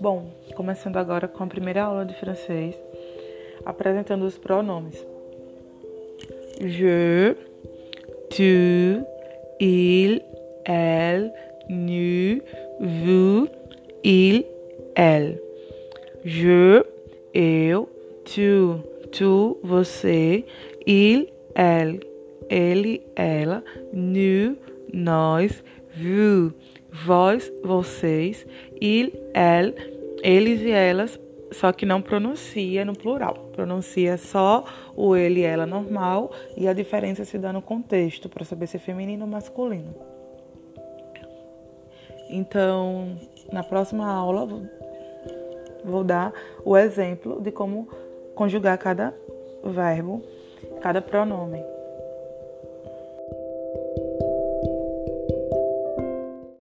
Bom, começando agora com a primeira aula de francês, apresentando os pronomes. Je, tu, il, elle, nous, vous, il, elle. Je, eu, tu, tu, você, il, elle, ele, ela, nous, nós, vous, vós, vocês, il, elle, eles e elas, só que não pronuncia no plural. Pronuncia só o ele e ela normal e a diferença se dá no contexto, para saber se é feminino ou masculino. Então, na próxima aula, vou dar o exemplo de como conjugar cada verbo, cada pronome.